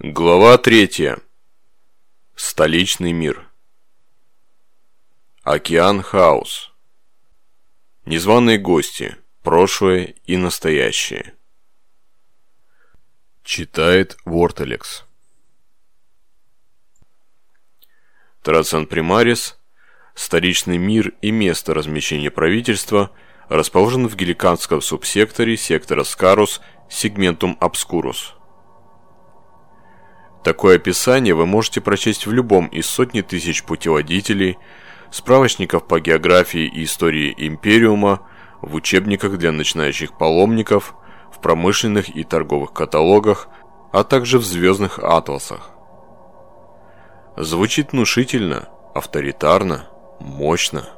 Глава третья. Столичный мир. Океан Хаус. Незваные гости. Прошлое и настоящее. Читает Вортелекс. Трацен Примарис, столичный мир и место размещения правительства расположен в геликанском субсекторе сектора Скарус сегментум Обскурус. Такое описание вы можете прочесть в любом из сотни тысяч путеводителей, справочников по географии и истории Империума, в учебниках для начинающих паломников, в промышленных и торговых каталогах, а также в звездных атласах. Звучит внушительно, авторитарно, мощно,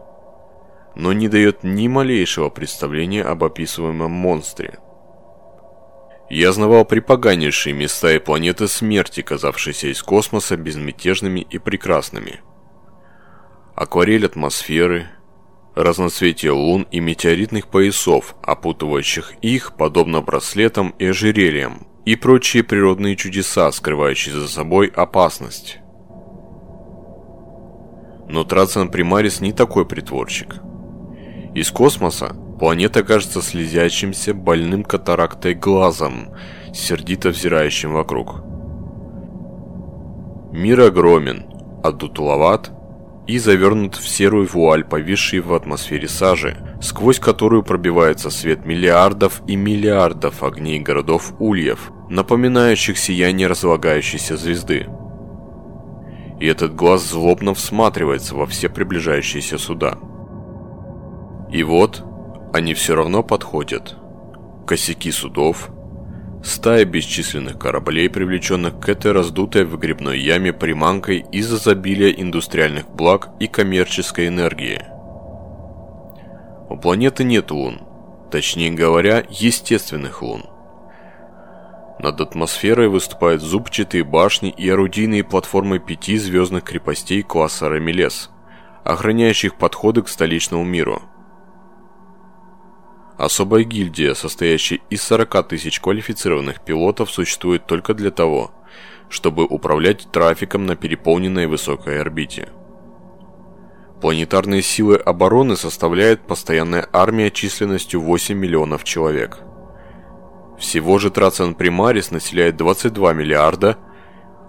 но не дает ни малейшего представления об описываемом монстре – я знавал припоганнейшие места и планеты смерти, казавшиеся из космоса безмятежными и прекрасными. Акварель атмосферы, разноцветие лун и метеоритных поясов, опутывающих их, подобно браслетам и ожерельям, и прочие природные чудеса, скрывающие за собой опасность. Но Трацен Примарис не такой притворщик. Из космоса Планета кажется слезящимся, больным катарактой глазом, сердито взирающим вокруг. Мир огромен, одутловат и завернут в серую вуаль, повисший в атмосфере сажи, сквозь которую пробивается свет миллиардов и миллиардов огней городов ульев, напоминающих сияние разлагающейся звезды. И этот глаз злобно всматривается во все приближающиеся суда. И вот, они все равно подходят. Косяки судов, стая бесчисленных кораблей, привлеченных к этой раздутой выгребной яме приманкой из изобилия индустриальных благ и коммерческой энергии. У планеты нет лун, точнее говоря, естественных лун. Над атмосферой выступают зубчатые башни и орудийные платформы пяти звездных крепостей класса Рамелес, охраняющих подходы к столичному миру – Особая гильдия, состоящая из 40 тысяч квалифицированных пилотов, существует только для того, чтобы управлять трафиком на переполненной высокой орбите. Планетарные силы обороны составляет постоянная армия численностью 8 миллионов человек. Всего же Трацен Примарис населяет 22 миллиарда,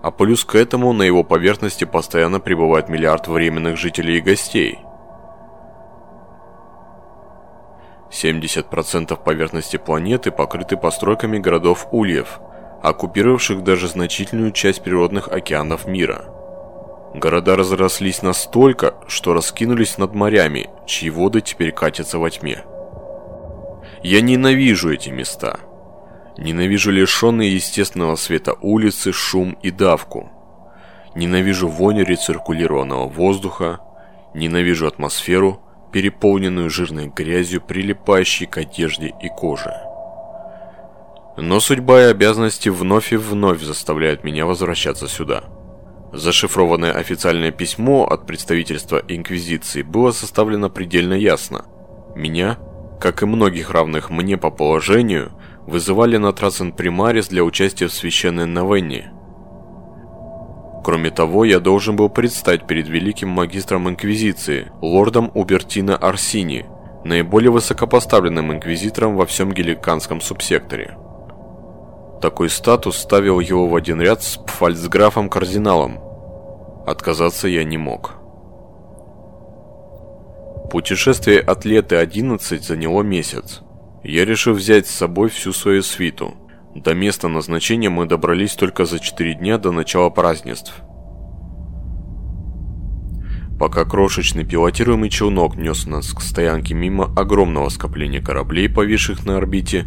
а плюс к этому на его поверхности постоянно пребывает миллиард временных жителей и гостей – 70% поверхности планеты покрыты постройками городов ульев, оккупировавших даже значительную часть природных океанов мира. Города разрослись настолько, что раскинулись над морями, чьи воды теперь катятся во тьме. Я ненавижу эти места. Ненавижу лишенные естественного света улицы, шум и давку. Ненавижу вонь рециркулированного воздуха. Ненавижу атмосферу, переполненную жирной грязью, прилипающей к одежде и коже. Но судьба и обязанности вновь и вновь заставляют меня возвращаться сюда. Зашифрованное официальное письмо от представительства Инквизиции было составлено предельно ясно. Меня, как и многих равных мне по положению, вызывали на Трасен Примарис для участия в священной новенне – Кроме того, я должен был предстать перед великим магистром Инквизиции, лордом Убертино Арсини, наиболее высокопоставленным инквизитором во всем геликанском субсекторе. Такой статус ставил его в один ряд с фальцграфом-кардиналом. Отказаться я не мог. Путешествие от лета 11 заняло месяц. Я решил взять с собой всю свою свиту – до места назначения мы добрались только за 4 дня до начала празднеств. Пока крошечный пилотируемый челнок нес нас к стоянке мимо огромного скопления кораблей, повисших на орбите,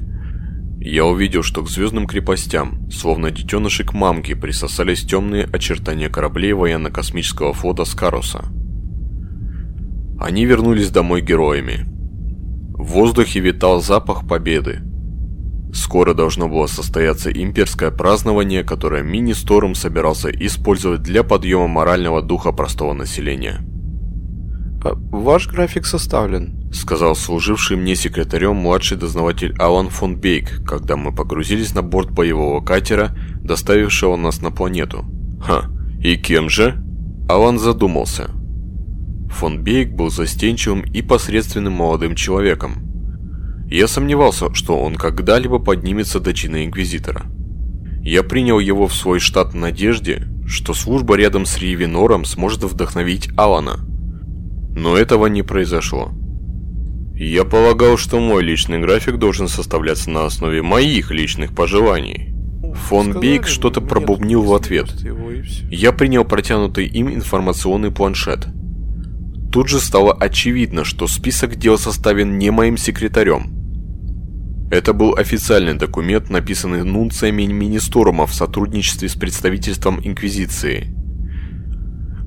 я увидел, что к звездным крепостям, словно детеныши к мамке, присосались темные очертания кораблей военно-космического флота Скаруса. Они вернулись домой героями. В воздухе витал запах победы, Скоро должно было состояться имперское празднование, которое Мини-Сторм собирался использовать для подъема морального духа простого населения. А, «Ваш график составлен», сказал служивший мне секретарем младший дознаватель Алан фон Бейк, когда мы погрузились на борт боевого катера, доставившего нас на планету. «Ха, и кем же?» Алан задумался. Фон Бейк был застенчивым и посредственным молодым человеком. Я сомневался, что он когда-либо поднимется до чина Инквизитора. Я принял его в свой штат в надежде, что служба рядом с Ривенором сможет вдохновить Алана. Но этого не произошло. Я полагал, что мой личный график должен составляться на основе моих личных пожеланий. Фон Бейк что-то пробубнил в ответ. Я принял протянутый им информационный планшет. Тут же стало очевидно, что список дел составлен не моим секретарем. Это был официальный документ, написанный нунциями Министорума в сотрудничестве с представительством Инквизиции.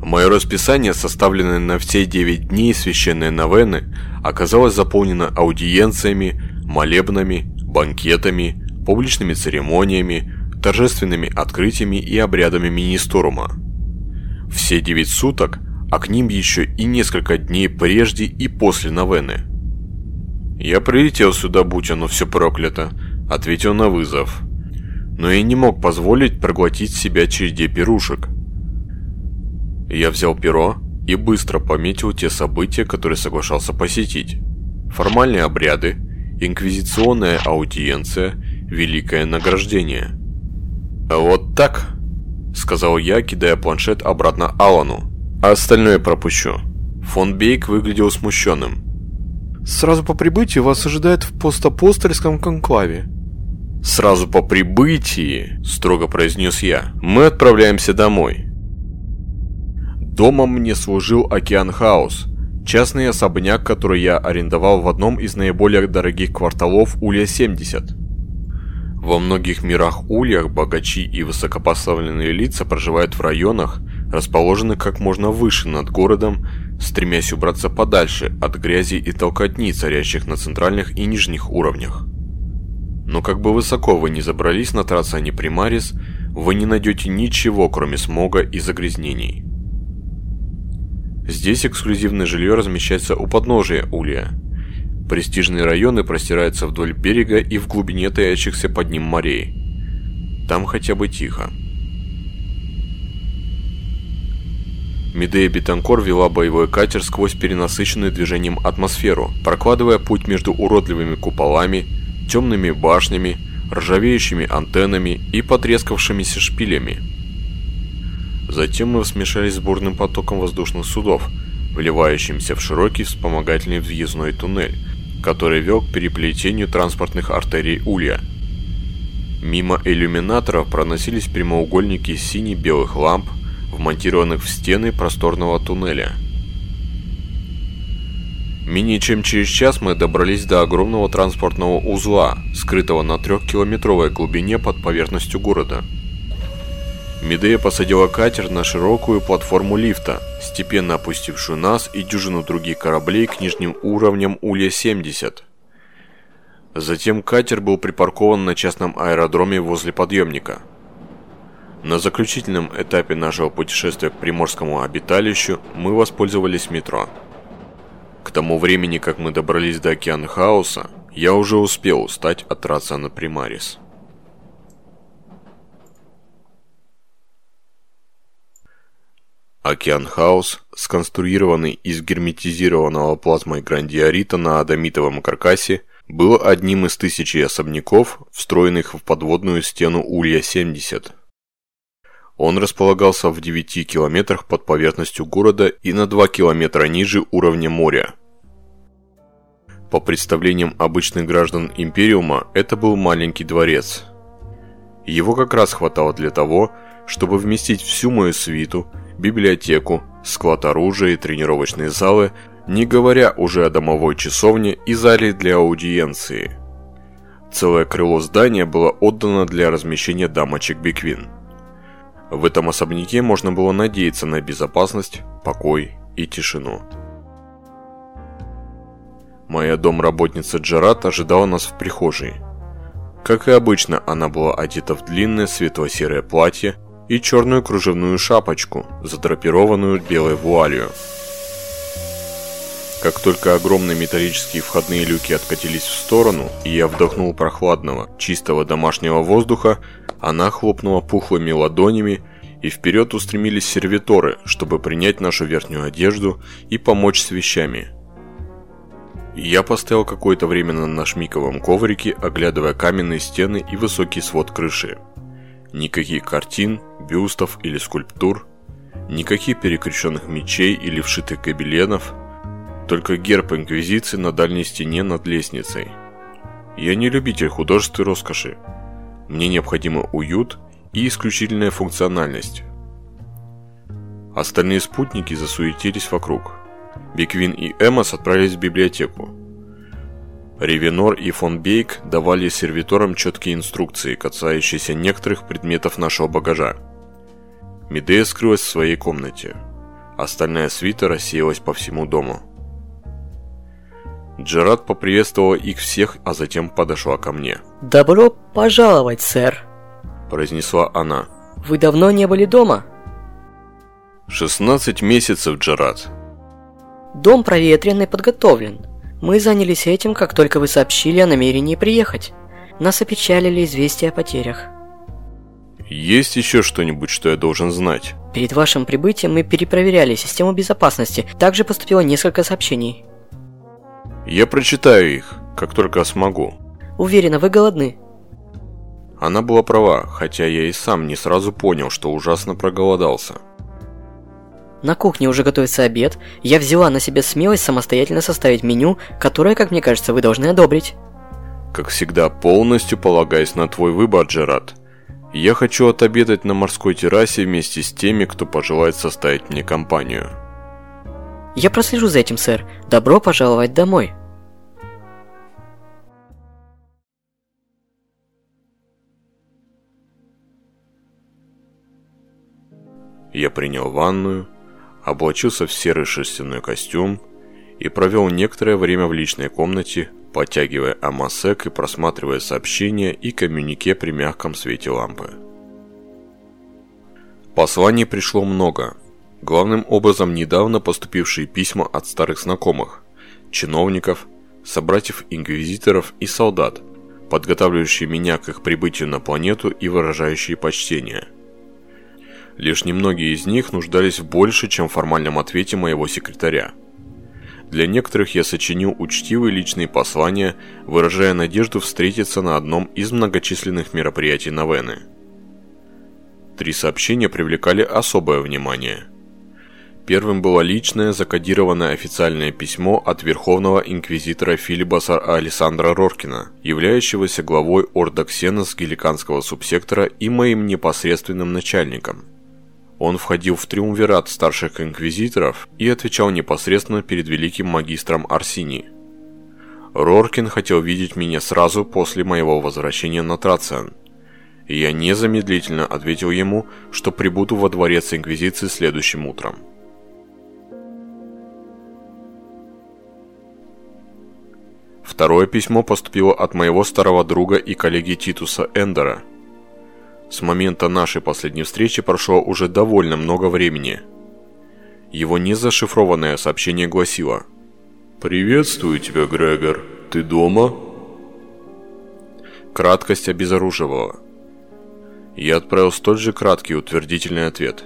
Мое расписание, составленное на все 9 дней священной новены, оказалось заполнено аудиенциями, молебнами, банкетами, публичными церемониями, торжественными открытиями и обрядами Министорума. Все 9 суток, а к ним еще и несколько дней прежде и после новены – «Я прилетел сюда, будь оно все проклято», — ответил на вызов. Но я не мог позволить проглотить себя череде пирушек. Я взял перо и быстро пометил те события, которые соглашался посетить. Формальные обряды, инквизиционная аудиенция, великое награждение. «А «Вот так», — сказал я, кидая планшет обратно Алану. «А остальное пропущу». Фон Бейк выглядел смущенным. Сразу по прибытии вас ожидает в постапостольском конклаве. Сразу по прибытии, строго произнес я, мы отправляемся домой. Домом мне служил Океан Хаус, частный особняк, который я арендовал в одном из наиболее дорогих кварталов Улья-70. Во многих мирах Ульях богачи и высокопоставленные лица проживают в районах, расположенных как можно выше над городом стремясь убраться подальше от грязи и толкотни, царящих на центральных и нижних уровнях. Но как бы высоко вы ни забрались на Трацане Примарис, вы не найдете ничего, кроме смога и загрязнений. Здесь эксклюзивное жилье размещается у подножия Улья. Престижные районы простираются вдоль берега и в глубине таящихся под ним морей. Там хотя бы тихо. Медея Бетанкор вела боевой катер сквозь перенасыщенную движением атмосферу, прокладывая путь между уродливыми куполами, темными башнями, ржавеющими антеннами и потрескавшимися шпилями. Затем мы смешались с бурным потоком воздушных судов, вливающимся в широкий вспомогательный въездной туннель, который вел к переплетению транспортных артерий Улья. Мимо иллюминаторов проносились прямоугольники сине-белых ламп, вмонтированных в стены просторного туннеля. Менее чем через час мы добрались до огромного транспортного узла, скрытого на трехкилометровой глубине под поверхностью города. Медея посадила катер на широкую платформу лифта, степенно опустившую нас и дюжину других кораблей к нижним уровням Улья-70. Затем катер был припаркован на частном аэродроме возле подъемника – на заключительном этапе нашего путешествия к приморскому обиталищу мы воспользовались метро. К тому времени, как мы добрались до Океана Хаоса, я уже успел устать от Рациана Примарис. Океан Хаус, сконструированный из герметизированного плазмой грандиорита на адамитовом каркасе, был одним из тысячи особняков, встроенных в подводную стену Улья-70. Он располагался в 9 километрах под поверхностью города и на 2 километра ниже уровня моря. По представлениям обычных граждан Империума, это был маленький дворец. Его как раз хватало для того, чтобы вместить всю мою свиту, библиотеку, склад оружия и тренировочные залы, не говоря уже о домовой часовне и зале для аудиенции. Целое крыло здания было отдано для размещения дамочек Биквин – в этом особняке можно было надеяться на безопасность, покой и тишину. Моя домработница Джарат ожидала нас в прихожей. Как и обычно, она была одета в длинное светло-серое платье и черную кружевную шапочку, задрапированную белой вуалью. Как только огромные металлические входные люки откатились в сторону, и я вдохнул прохладного, чистого домашнего воздуха, она хлопнула пухлыми ладонями, и вперед устремились сервиторы, чтобы принять нашу верхнюю одежду и помочь с вещами. Я постоял какое-то время на нашмиковом коврике, оглядывая каменные стены и высокий свод крыши. Никаких картин, бюстов или скульптур, никаких перекрещенных мечей или вшитых гобеленов, только герб Инквизиции на дальней стене над лестницей. Я не любитель художеств и роскоши. Мне необходимо уют и исключительная функциональность. Остальные спутники засуетились вокруг. Биквин и Эмос отправились в библиотеку. Ревенор и фон Бейк давали сервиторам четкие инструкции, касающиеся некоторых предметов нашего багажа. Медея скрылась в своей комнате. Остальная свита рассеялась по всему дому. Джерад поприветствовала их всех, а затем подошла ко мне. «Добро пожаловать, сэр!» произнесла она. «Вы давно не были дома?» «16 месяцев, Джерад». «Дом проветрен и подготовлен. Мы занялись этим, как только вы сообщили о намерении приехать. Нас опечалили известия о потерях». «Есть еще что-нибудь, что я должен знать?» Перед вашим прибытием мы перепроверяли систему безопасности. Также поступило несколько сообщений. Я прочитаю их, как только смогу. Уверена, вы голодны. Она была права, хотя я и сам не сразу понял, что ужасно проголодался. На кухне уже готовится обед. Я взяла на себя смелость самостоятельно составить меню, которое, как мне кажется, вы должны одобрить. Как всегда, полностью полагаясь на твой выбор, Джерад. Я хочу отобедать на морской террасе вместе с теми, кто пожелает составить мне компанию. Я прослежу за этим, сэр. Добро пожаловать домой. Я принял ванную, облачился в серый шерстяной костюм и провел некоторое время в личной комнате, подтягивая амасек и просматривая сообщения и коммюнике при мягком свете лампы. Посланий пришло много. Главным образом недавно поступившие письма от старых знакомых, чиновников, собратьев-инквизиторов и солдат, подготавливающие меня к их прибытию на планету и выражающие почтение – Лишь немногие из них нуждались в больше, чем формальном ответе моего секретаря. Для некоторых я сочинил учтивые личные послания, выражая надежду встретиться на одном из многочисленных мероприятий Новены. Три сообщения привлекали особое внимание. Первым было личное закодированное официальное письмо от Верховного Инквизитора Филибаса Александра Роркина, являющегося главой Орда Ксенос Геликанского субсектора и моим непосредственным начальником – он входил в триумвират старших инквизиторов и отвечал непосредственно перед великим магистром Арсини. Роркин хотел видеть меня сразу после моего возвращения на Трациан, я незамедлительно ответил ему, что прибуду во дворец Инквизиции следующим утром. Второе письмо поступило от моего старого друга и коллеги Титуса Эндера – с момента нашей последней встречи прошло уже довольно много времени. Его незашифрованное сообщение гласило «Приветствую тебя, Грегор. Ты дома?» Краткость обезоруживала. Я отправил столь же краткий утвердительный ответ.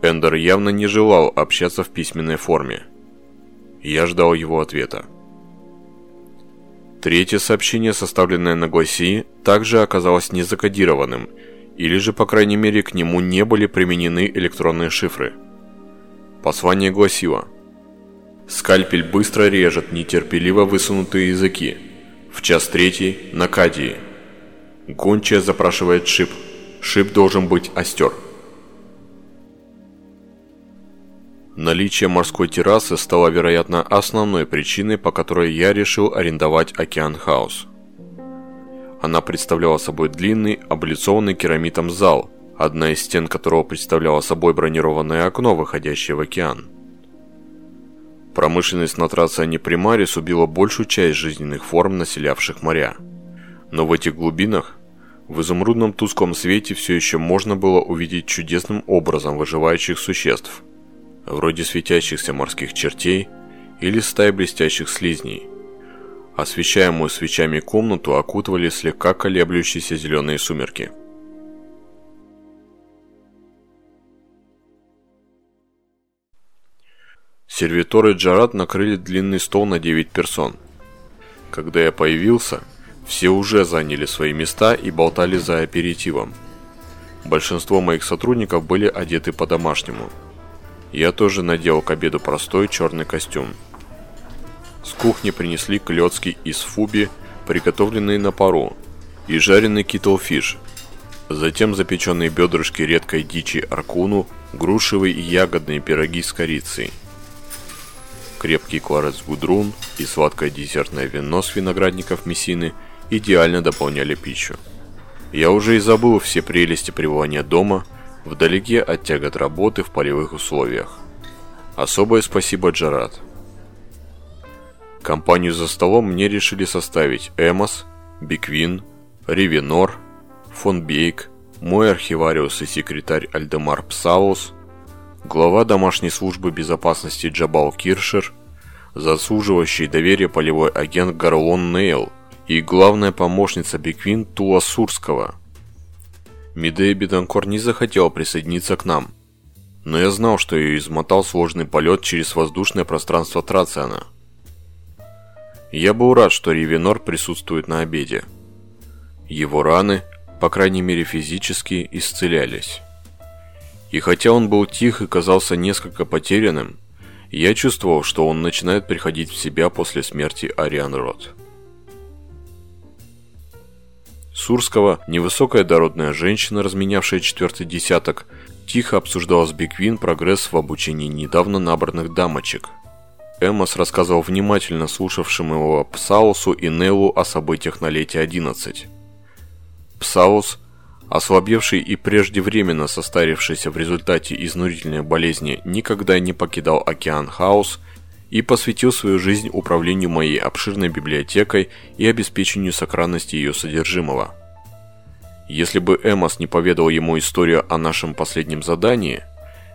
Эндер явно не желал общаться в письменной форме. Я ждал его ответа. Третье сообщение, составленное на Гласии, также оказалось незакодированным или же, по крайней мере, к нему не были применены электронные шифры. Послание гласило «Скальпель быстро режет нетерпеливо высунутые языки. В час третий на Кадии. Гончая запрашивает шип. Шип должен быть остер». Наличие морской террасы стало, вероятно, основной причиной, по которой я решил арендовать Океан Хаус. Она представляла собой длинный, облицованный керамитом зал, одна из стен которого представляла собой бронированное окно, выходящее в океан. Промышленность на трассе Непримарис убила большую часть жизненных форм, населявших моря. Но в этих глубинах, в изумрудном тусклом свете все еще можно было увидеть чудесным образом выживающих существ, вроде светящихся морских чертей или стая блестящих слизней. Освещаемую свечами комнату окутывали слегка колеблющиеся зеленые сумерки. Сервиторы Джарат накрыли длинный стол на 9 персон. Когда я появился, все уже заняли свои места и болтали за аперитивом. Большинство моих сотрудников были одеты по-домашнему. Я тоже надел к обеду простой черный костюм. С кухни принесли клетки из фуби, приготовленные на пару, и жареный китлфиш. Затем запеченные бедрышки редкой дичи аркуну, грушевые и ягодные пироги с корицей. Крепкий кварец гудрун и сладкое десертное вино с виноградников Мессины идеально дополняли пищу. Я уже и забыл все прелести пребывания дома, вдалеке от тягот работы в полевых условиях. Особое спасибо Джарат. Компанию за столом мне решили составить Эмос, Биквин, Ривенор, фон Бейк, мой архивариус и секретарь Альдемар Псаус, глава домашней службы безопасности Джабал Киршер, заслуживающий доверия полевой агент Гарлон Нейл и главная помощница Биквин Тула Сурскова. Медея Бетанкор не захотела присоединиться к нам, но я знал, что ее измотал сложный полет через воздушное пространство Трациана – я был рад, что Ривенор присутствует на обеде. Его раны, по крайней мере физически, исцелялись. И хотя он был тих и казался несколько потерянным, я чувствовал, что он начинает приходить в себя после смерти Ариан Рот. Сурского, невысокая дородная женщина, разменявшая четвертый десяток, тихо обсуждала с Биквин прогресс в обучении недавно набранных дамочек – Эммос рассказывал внимательно слушавшим его Псаусу и Неллу о событиях на Лете 11. Псаус, ослабевший и преждевременно состарившийся в результате изнурительной болезни, никогда не покидал океан Хаус и посвятил свою жизнь управлению моей обширной библиотекой и обеспечению сохранности ее содержимого. Если бы Эмос не поведал ему историю о нашем последнем задании,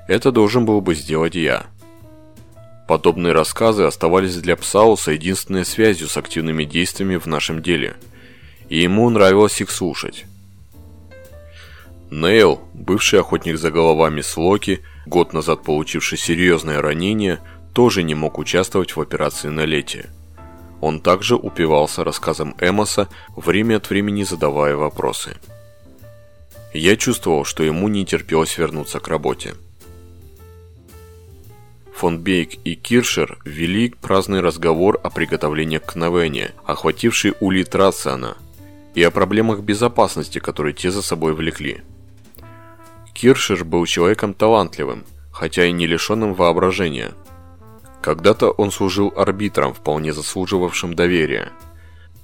это должен был бы сделать я – Подобные рассказы оставались для Псауса единственной связью с активными действиями в нашем деле, и ему нравилось их слушать. Нейл, бывший охотник за головами с Локи, год назад получивший серьезное ранение, тоже не мог участвовать в операции на лете. Он также упивался рассказом Эмоса, время от времени задавая вопросы. Я чувствовал, что ему не терпелось вернуться к работе фон Бейк и Киршер вели праздный разговор о приготовлении к Новене, охвативший улит Рациана, и о проблемах безопасности, которые те за собой влекли. Киршер был человеком талантливым, хотя и не лишенным воображения. Когда-то он служил арбитром, вполне заслуживавшим доверия.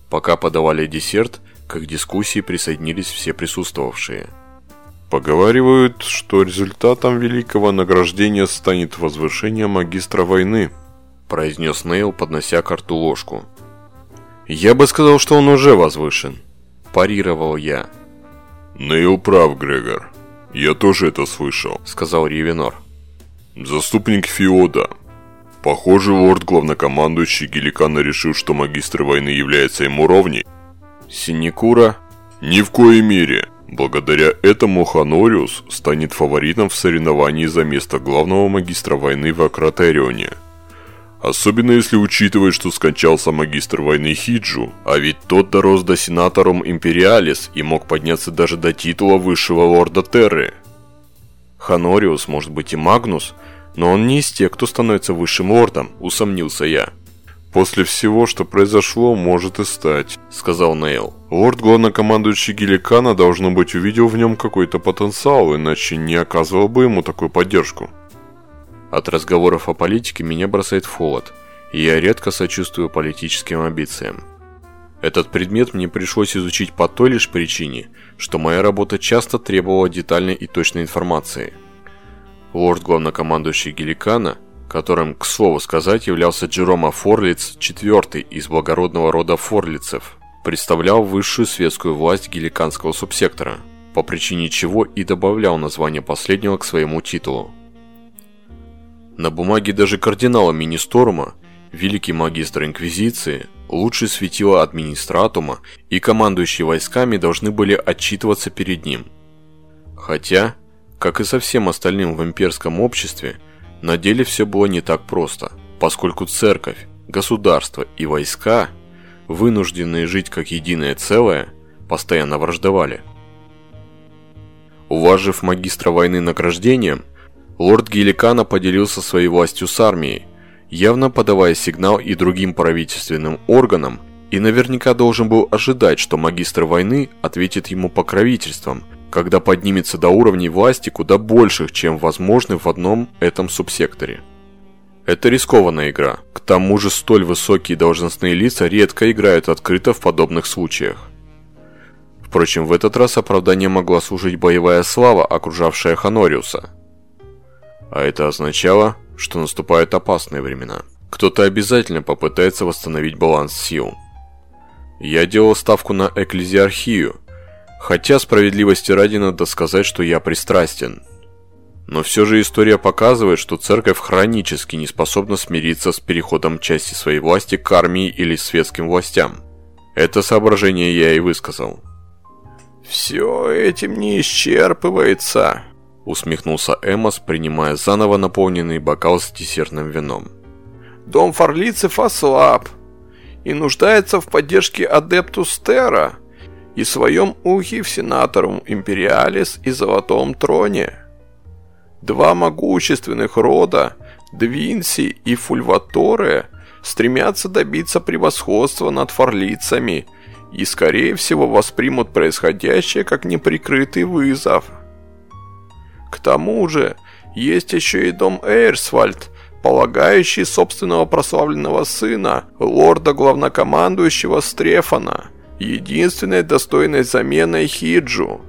Пока подавали десерт, к дискуссии присоединились все присутствовавшие – Поговаривают, что результатом великого награждения станет возвышение магистра войны, произнес Нейл, поднося карту ложку. Я бы сказал, что он уже возвышен, парировал я. Нейл прав, Грегор. Я тоже это слышал, сказал Ривенор. Заступник Феода. Похоже, лорд-главнокомандующий Геликана решил, что магистр войны является ему ровней. Синекура? Ни в коей мере. Благодаря этому Ханориус станет фаворитом в соревновании за место главного магистра войны в Акратерионе. Особенно если учитывать, что скончался магистр войны Хиджу, а ведь тот дорос до сенаторум Империалис и мог подняться даже до титула высшего лорда Терры. Ханориус может быть и Магнус, но он не из тех, кто становится высшим лордом, усомнился я. «После всего, что произошло, может и стать», — сказал Нейл. «Лорд главнокомандующий Геликана, должно быть, увидел в нем какой-то потенциал, иначе не оказывал бы ему такую поддержку». От разговоров о политике меня бросает в холод, и я редко сочувствую политическим амбициям. Этот предмет мне пришлось изучить по той лишь причине, что моя работа часто требовала детальной и точной информации. Лорд главнокомандующий Геликана – которым, к слову сказать, являлся Джерома Форлиц IV из благородного рода Форлицев, представлял высшую светскую власть геликанского субсектора, по причине чего и добавлял название последнего к своему титулу. На бумаге даже кардинала Министорума, великий магистр Инквизиции, лучший светило администратума и командующие войсками должны были отчитываться перед ним. Хотя, как и со всем остальным в имперском обществе, на деле все было не так просто, поскольку церковь, государство и войска, вынужденные жить как единое целое, постоянно враждовали. Уважив магистра войны награждением, лорд Геликана поделился своей властью с армией, явно подавая сигнал и другим правительственным органам, и наверняка должен был ожидать, что магистр войны ответит ему покровительством, когда поднимется до уровней власти куда больших, чем возможны в одном этом субсекторе. Это рискованная игра, к тому же столь высокие должностные лица редко играют открыто в подобных случаях. Впрочем, в этот раз оправдание могла служить боевая слава, окружавшая Ханориуса. А это означало, что наступают опасные времена. Кто-то обязательно попытается восстановить баланс сил. Я делал ставку на экклезиархию, хотя справедливости ради надо сказать, что я пристрастен. Но все же история показывает, что церковь хронически не способна смириться с переходом части своей власти к армии или светским властям. Это соображение я и высказал. «Все этим не исчерпывается», усмехнулся Эмос, принимая заново наполненный бокал с десертным вином. Дом фарлицев ослаб и нуждается в поддержке Адептус Терра и своем ухе в Сенаторум Империалис и Золотом Троне. Два могущественных рода, Двинси и Фульваторе, стремятся добиться превосходства над фарлицами и, скорее всего, воспримут происходящее как неприкрытый вызов – к тому же, есть еще и дом Эйрсвальд, полагающий собственного прославленного сына, лорда-главнокомандующего Стрефана, единственной достойной заменой Хиджу.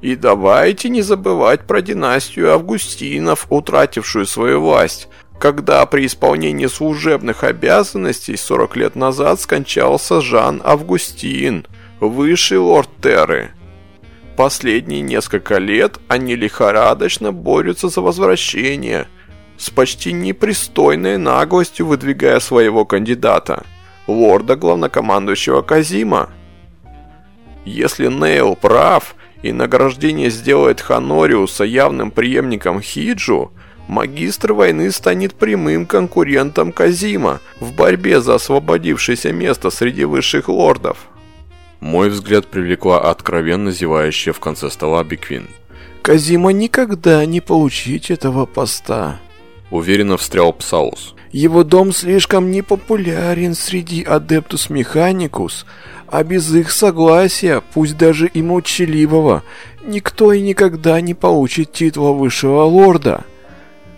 И давайте не забывать про династию Августинов, утратившую свою власть, когда при исполнении служебных обязанностей 40 лет назад скончался Жан Августин, высший лорд Терры. Последние несколько лет они лихорадочно борются за возвращение, с почти непристойной наглостью выдвигая своего кандидата, лорда главнокомандующего Казима. Если Нейл прав и награждение сделает Ханориуса явным преемником Хиджу, магистр войны станет прямым конкурентом Казима в борьбе за освободившееся место среди высших лордов. Мой взгляд привлекла откровенно зевающая в конце стола Биквин. Казима никогда не получить этого поста. Уверенно встрял Псаус. Его дом слишком непопулярен среди Адептус Механикус, а без их согласия, пусть даже и молчаливого, никто и никогда не получит титула высшего лорда.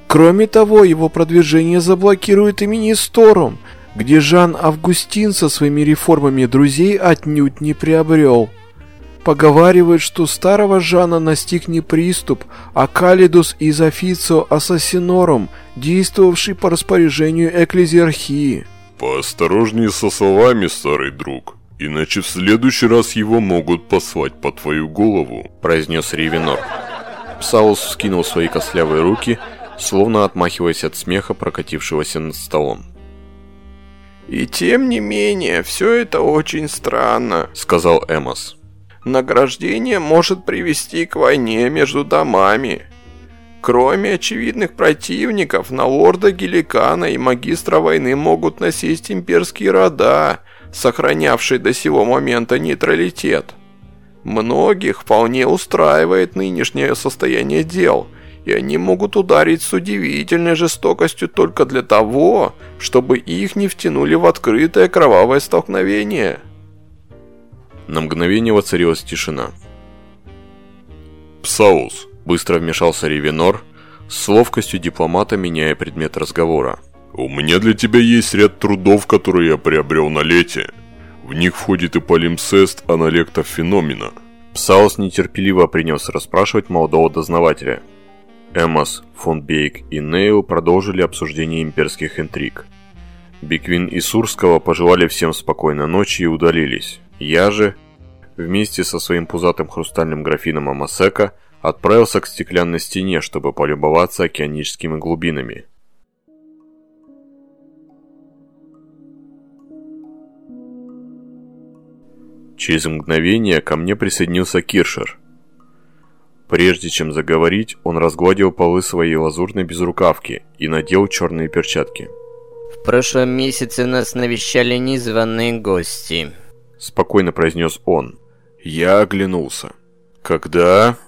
Кроме того, его продвижение заблокирует и Министорум, где Жан Августин со своими реформами друзей отнюдь не приобрел. Поговаривают, что старого Жана настиг не приступ, а Калидус из Официо Ассасинорум, действовавший по распоряжению экклезиархии. «Поосторожнее со словами, старый друг, иначе в следующий раз его могут послать по твою голову», – произнес Рейвенор. Псаус вскинул свои костлявые руки, словно отмахиваясь от смеха, прокатившегося над столом. «И тем не менее, все это очень странно», — сказал Эмос. «Награждение может привести к войне между домами. Кроме очевидных противников, на лорда Геликана и магистра войны могут насесть имперские рода, сохранявшие до сего момента нейтралитет. Многих вполне устраивает нынешнее состояние дел — и они могут ударить с удивительной жестокостью только для того, чтобы их не втянули в открытое кровавое столкновение. На мгновение воцарилась тишина. «Псаус!» – быстро вмешался Рейвенор, с ловкостью дипломата меняя предмет разговора. «У меня для тебя есть ряд трудов, которые я приобрел на лете. В них входит и палимпсест аналектов феномена». Псаус нетерпеливо принялся расспрашивать молодого дознавателя – Эммос, фон Бейк и Нейл продолжили обсуждение имперских интриг. Биквин и Сурского пожелали всем спокойной ночи и удалились. Я же, вместе со своим пузатым хрустальным графином Амасека, отправился к стеклянной стене, чтобы полюбоваться океаническими глубинами. Через мгновение ко мне присоединился Киршер. Прежде чем заговорить, он разгладил полы своей лазурной безрукавки и надел черные перчатки. «В прошлом месяце нас навещали незваные гости», — спокойно произнес он. Я оглянулся. «Когда?»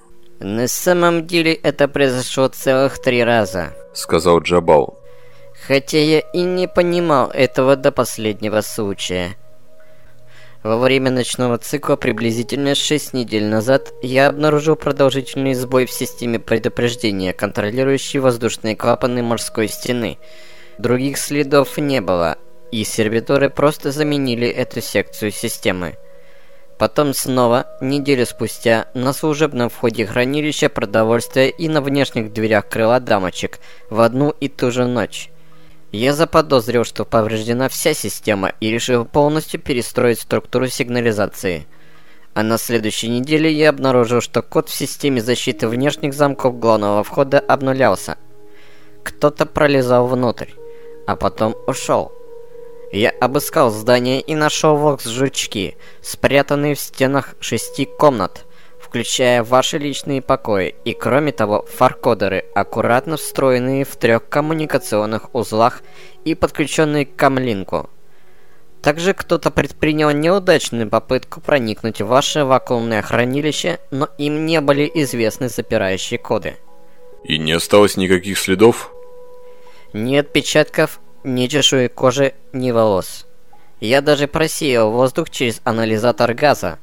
«На самом деле это произошло целых три раза», — сказал Джабал. «Хотя я и не понимал этого до последнего случая. Во время ночного цикла приблизительно 6 недель назад я обнаружил продолжительный сбой в системе предупреждения, контролирующей воздушные клапаны морской стены. Других следов не было, и сервиторы просто заменили эту секцию системы. Потом снова, неделю спустя, на служебном входе хранилища продовольствия и на внешних дверях крыла дамочек в одну и ту же ночь. Я заподозрил, что повреждена вся система и решил полностью перестроить структуру сигнализации. А на следующей неделе я обнаружил, что код в системе защиты внешних замков главного входа обнулялся. Кто-то пролезал внутрь, а потом ушел. Я обыскал здание и нашел вокс-жучки, спрятанные в стенах шести комнат – включая ваши личные покои, и кроме того, фаркодеры, аккуратно встроенные в трех коммуникационных узлах и подключенные к камлинку. Также кто-то предпринял неудачную попытку проникнуть в ваше вакуумное хранилище, но им не были известны запирающие коды. И не осталось никаких следов? Ни отпечатков, ни чешуи кожи, ни волос. Я даже просеял воздух через анализатор газа,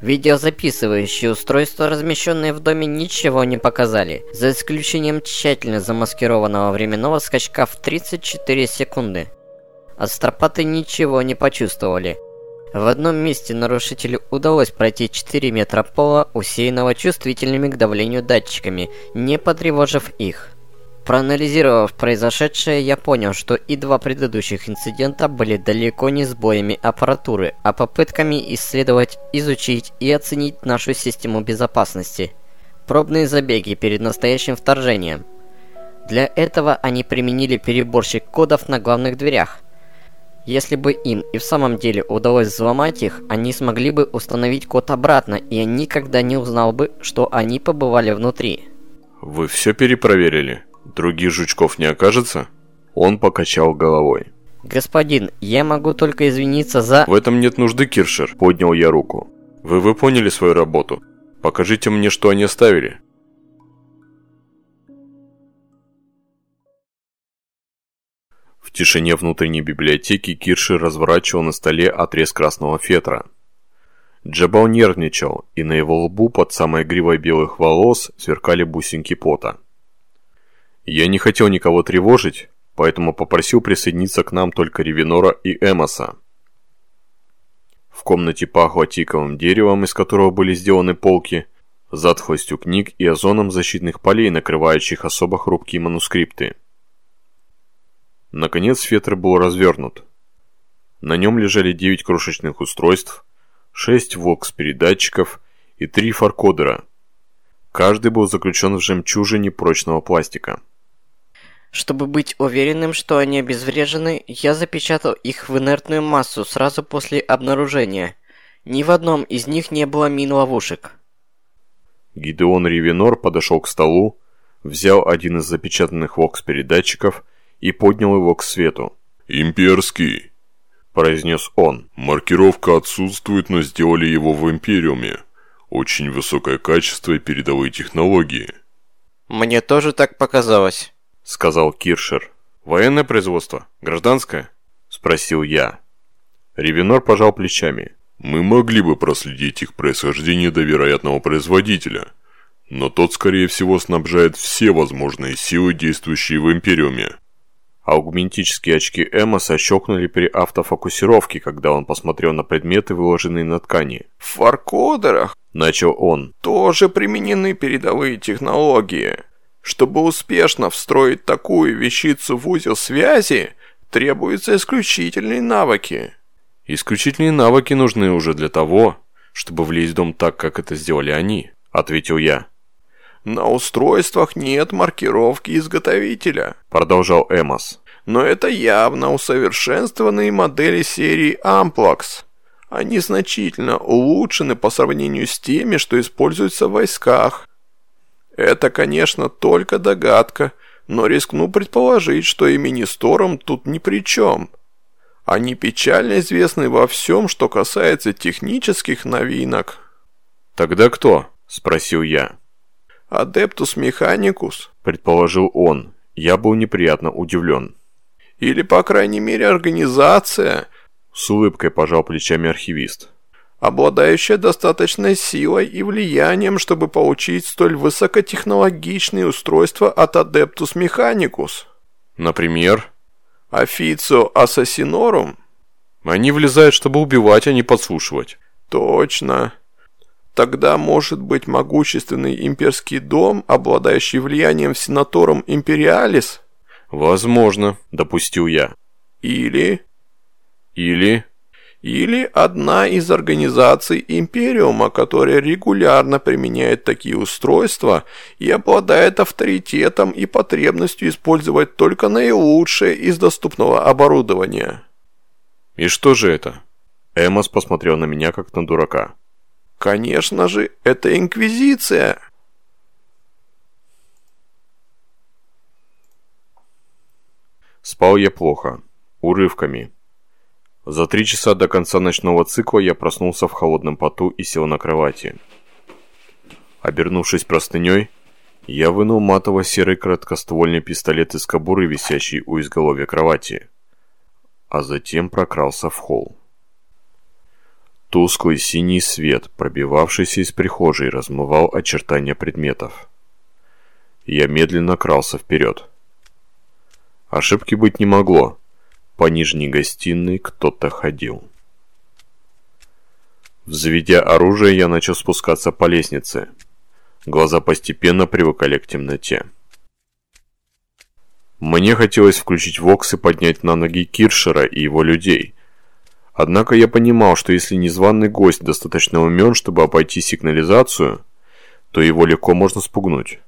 Видеозаписывающие устройства, размещенные в доме, ничего не показали, за исключением тщательно замаскированного временного скачка в 34 секунды. Астропаты ничего не почувствовали. В одном месте нарушителю удалось пройти 4 метра пола, усеянного чувствительными к давлению датчиками, не потревожив их. Проанализировав произошедшее, я понял, что и два предыдущих инцидента были далеко не сбоями аппаратуры, а попытками исследовать, изучить и оценить нашу систему безопасности. Пробные забеги перед настоящим вторжением. Для этого они применили переборщик кодов на главных дверях. Если бы им и в самом деле удалось взломать их, они смогли бы установить код обратно, и я никогда не узнал бы, что они побывали внутри. Вы все перепроверили? Других жучков не окажется? Он покачал головой. Господин, я могу только извиниться за... В этом нет нужды, Киршер. Поднял я руку. Вы выполнили свою работу. Покажите мне, что они оставили. В тишине внутренней библиотеки Киршер разворачивал на столе отрез красного фетра. Джабал нервничал, и на его лбу под самой гривой белых волос сверкали бусинки пота. Я не хотел никого тревожить, поэтому попросил присоединиться к нам только Ревенора и Эмоса. В комнате пахло тиковым деревом, из которого были сделаны полки, затхлостью книг и озоном защитных полей, накрывающих особо хрупкие манускрипты. Наконец фетр был развернут. На нем лежали 9 крошечных устройств, 6 вокс-передатчиков и 3 фаркодера. Каждый был заключен в жемчужине прочного пластика. Чтобы быть уверенным, что они обезврежены, я запечатал их в инертную массу сразу после обнаружения. Ни в одном из них не было мин-ловушек. Гидеон Ривенор подошел к столу, взял один из запечатанных вокс-передатчиков и поднял его к свету. «Имперский», – произнес он. «Маркировка отсутствует, но сделали его в Империуме. Очень высокое качество и передовые технологии». «Мне тоже так показалось» сказал Киршер. «Военное производство? Гражданское?» – спросил я. Ревенор пожал плечами. «Мы могли бы проследить их происхождение до вероятного производителя, но тот, скорее всего, снабжает все возможные силы, действующие в Империуме». Аугментические очки Эмоса щелкнули при автофокусировке, когда он посмотрел на предметы, выложенные на ткани. «В фаркодерах», – начал он, – «тоже применены передовые технологии». Чтобы успешно встроить такую вещицу в узел связи, требуются исключительные навыки. Исключительные навыки нужны уже для того, чтобы влезть в дом так, как это сделали они, ответил я. На устройствах нет маркировки изготовителя, продолжал Эмос. Но это явно усовершенствованные модели серии Amplax. Они значительно улучшены по сравнению с теми, что используются в войсках. Это, конечно, только догадка, но рискну предположить, что и Министорум тут ни при чем. Они печально известны во всем, что касается технических новинок. «Тогда кто?» – спросил я. «Адептус Механикус», – предположил он. Я был неприятно удивлен. «Или, по крайней мере, организация», – с улыбкой пожал плечами архивист. «Обладающая достаточной силой и влиянием, чтобы получить столь высокотехнологичные устройства от Адептус Механикус». «Например?» «Официо Ассасинорум». «Они влезают, чтобы убивать, а не подслушивать». «Точно». Тогда может быть могущественный имперский дом, обладающий влиянием в Сенаторум Империалис? Возможно, допустил я. Или... Или... Или одна из организаций Империума, которая регулярно применяет такие устройства и обладает авторитетом и потребностью использовать только наилучшее из доступного оборудования. И что же это? Эмос посмотрел на меня как на дурака. Конечно же, это Инквизиция. Спал я плохо, урывками. За три часа до конца ночного цикла я проснулся в холодном поту и сел на кровати. Обернувшись простыней, я вынул матово-серый краткоствольный пистолет из кобуры, висящий у изголовья кровати, а затем прокрался в холл. Тусклый синий свет, пробивавшийся из прихожей, размывал очертания предметов. Я медленно крался вперед. Ошибки быть не могло. По нижней гостиной кто-то ходил. Взведя оружие, я начал спускаться по лестнице. Глаза постепенно привыкали к темноте. Мне хотелось включить вокс и поднять на ноги Киршера и его людей – Однако я понимал, что если незваный гость достаточно умен, чтобы обойти сигнализацию, то его легко можно спугнуть.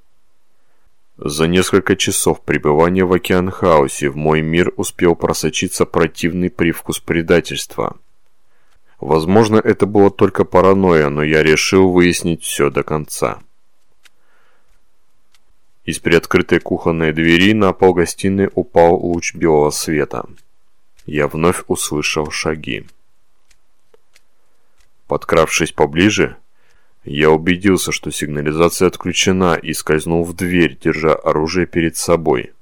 За несколько часов пребывания в Океан-хаусе в мой мир успел просочиться противный привкус предательства. Возможно, это было только паранойя, но я решил выяснить все до конца. Из приоткрытой кухонной двери на пол гостиной упал луч белого света – я вновь услышал шаги. Подкравшись поближе, я убедился, что сигнализация отключена и скользнул в дверь, держа оружие перед собой.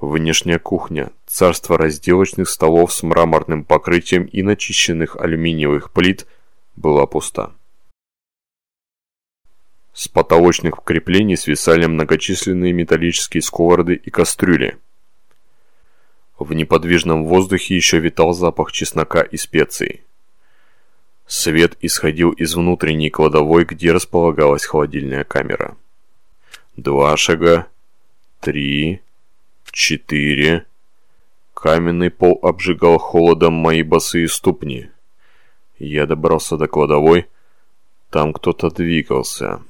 Внешняя кухня, царство разделочных столов с мраморным покрытием и начищенных алюминиевых плит, была пуста. С потолочных креплений свисали многочисленные металлические сковороды и кастрюли – в неподвижном воздухе еще витал запах чеснока и специй. Свет исходил из внутренней кладовой, где располагалась холодильная камера. Два шага, три, четыре. Каменный пол обжигал холодом мои босые ступни. Я добрался до кладовой. Там кто-то двигался.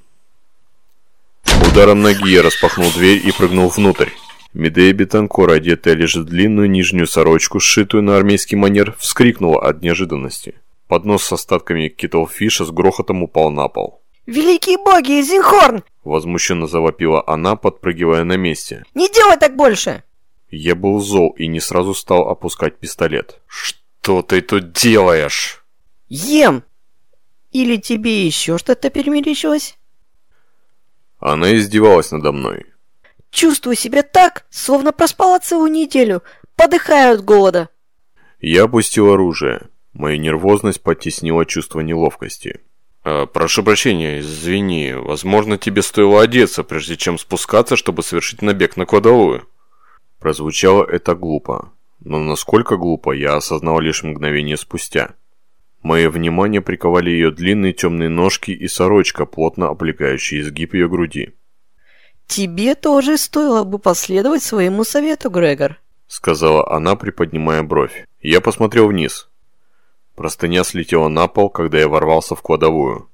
Ударом ноги я распахнул дверь и прыгнул внутрь. Медея Бетанкор, одетая лишь в длинную нижнюю сорочку, сшитую на армейский манер, вскрикнула от неожиданности. Поднос с остатками китлфиша с грохотом упал на пол. «Великие боги, Зинхорн!» Возмущенно завопила она, подпрыгивая на месте. «Не делай так больше!» Я был зол и не сразу стал опускать пистолет. «Что ты тут делаешь?» «Ем! Или тебе еще что-то перемерещилось?» Она издевалась надо мной. Чувствую себя так, словно проспала целую неделю. Подыхаю от голода. Я опустил оружие. Мою нервозность подтеснила чувство неловкости. «Э, «Прошу прощения, извини. Возможно, тебе стоило одеться, прежде чем спускаться, чтобы совершить набег на кладовую». Прозвучало это глупо. Но насколько глупо, я осознал лишь мгновение спустя. Мое внимание приковали ее длинные темные ножки и сорочка, плотно облегающие изгиб ее груди. «Тебе тоже стоило бы последовать своему совету, Грегор», сказала она, приподнимая бровь. Я посмотрел вниз. Простыня слетела на пол, когда я ворвался в кладовую.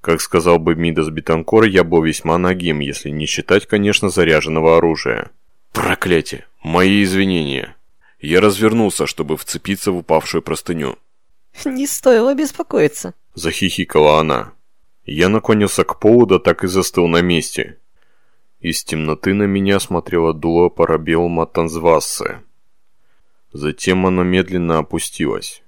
Как сказал бы Мидас Бетанкор, я был весьма нагим, если не считать, конечно, заряженного оружия. Проклятие! Мои извинения! Я развернулся, чтобы вцепиться в упавшую простыню. Не стоило беспокоиться. Захихикала она. Я наклонился к полу, да так и застыл на месте. Из темноты на меня смотрела дуло парабеллума Танзвассы. Затем оно медленно опустилось.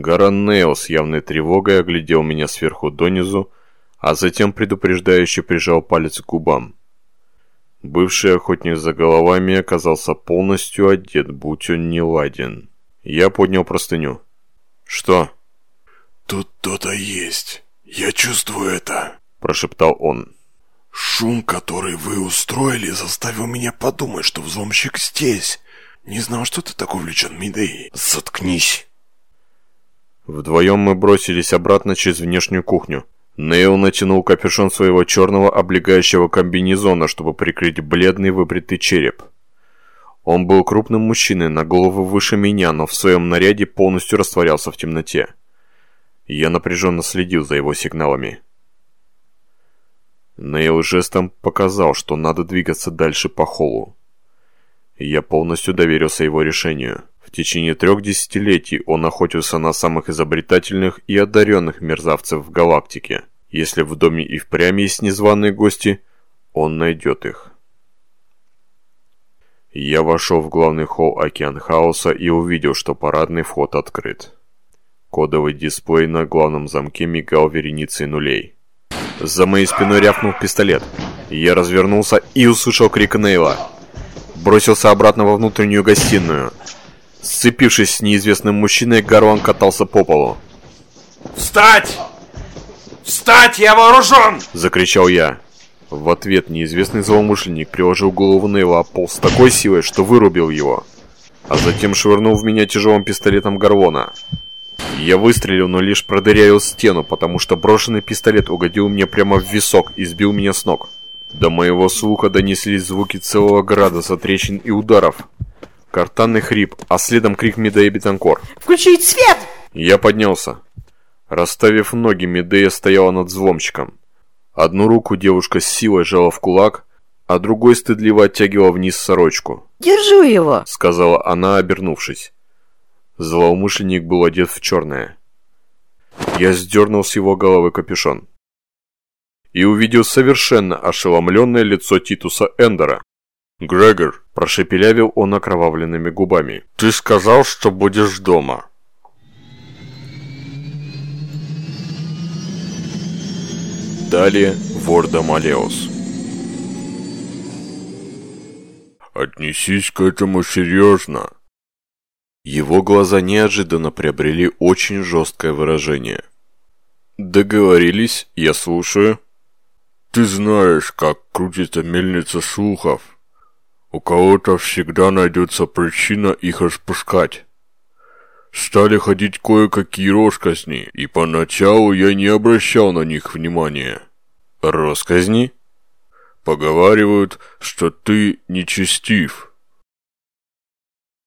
Гаран Нейл с явной тревогой оглядел меня сверху донизу, а затем предупреждающе прижал палец к губам. Бывший охотник за головами оказался полностью одет, будь он не ладен. Я поднял простыню. «Что?» «Тут кто-то есть. Я чувствую это», – прошептал он. «Шум, который вы устроили, заставил меня подумать, что взломщик здесь. Не знал, что ты так увлечен Мидей. Заткнись!» Вдвоем мы бросились обратно через внешнюю кухню. Нейл натянул капюшон своего черного облегающего комбинезона, чтобы прикрыть бледный выбритый череп. Он был крупным мужчиной, на голову выше меня, но в своем наряде полностью растворялся в темноте. Я напряженно следил за его сигналами. Нейл жестом показал, что надо двигаться дальше по холлу. Я полностью доверился его решению. В течение трех десятилетий он охотился на самых изобретательных и одаренных мерзавцев в галактике. Если в доме и впрямь есть незваные гости, он найдет их. Я вошел в главный холл Океан Хаоса и увидел, что парадный вход открыт. Кодовый дисплей на главном замке мигал вереницей нулей. За моей спиной рявкнул пистолет. Я развернулся и услышал крик Нейла. Бросился обратно во внутреннюю гостиную. Сцепившись с неизвестным мужчиной, Гарлан катался по полу. «Встать! Встать! Я вооружен!» – закричал я. В ответ неизвестный злоумышленник приложил голову Нейла о пол с такой силой, что вырубил его, а затем швырнул в меня тяжелым пистолетом Гарвона. Я выстрелил, но лишь продырявил стену, потому что брошенный пистолет угодил мне прямо в висок и сбил меня с ног. До моего слуха донеслись звуки целого града сотрещин и ударов, Картанный хрип, а следом крик Медея Бетанкор. «Включить свет!» Я поднялся. Расставив ноги, Медея стояла над взломщиком. Одну руку девушка с силой жала в кулак, а другой стыдливо оттягивала вниз сорочку. «Держу его!» — сказала она, обернувшись. Злоумышленник был одет в черное. Я сдернул с его головы капюшон. И увидел совершенно ошеломленное лицо Титуса Эндера. «Грегор», – прошепелявил он окровавленными губами, – «ты сказал, что будешь дома». Далее Ворда Малеус. «Отнесись к этому серьезно». Его глаза неожиданно приобрели очень жесткое выражение. «Договорились, я слушаю». «Ты знаешь, как крутится мельница слухов». У кого-то всегда найдется причина их распускать. Стали ходить кое-какие росказни, и поначалу я не обращал на них внимания. Росказни? Поговаривают, что ты нечестив.